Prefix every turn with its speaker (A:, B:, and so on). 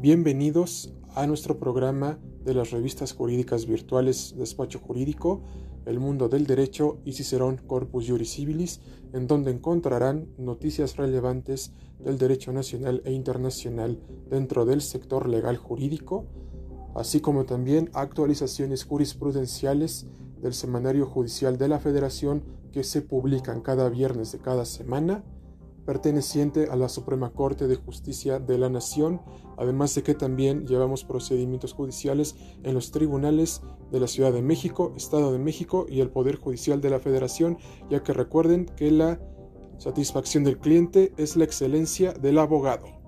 A: Bienvenidos a nuestro programa de las revistas jurídicas virtuales Despacho Jurídico, El Mundo del Derecho y Cicerón Corpus Juris Civilis, en donde encontrarán noticias relevantes del derecho nacional e internacional dentro del sector legal jurídico, así como también actualizaciones jurisprudenciales del Semanario Judicial de la Federación que se publican cada viernes de cada semana perteneciente a la Suprema Corte de Justicia de la Nación, además de que también llevamos procedimientos judiciales en los tribunales de la Ciudad de México, Estado de México y el Poder Judicial de la Federación, ya que recuerden que la satisfacción del cliente es la excelencia del abogado.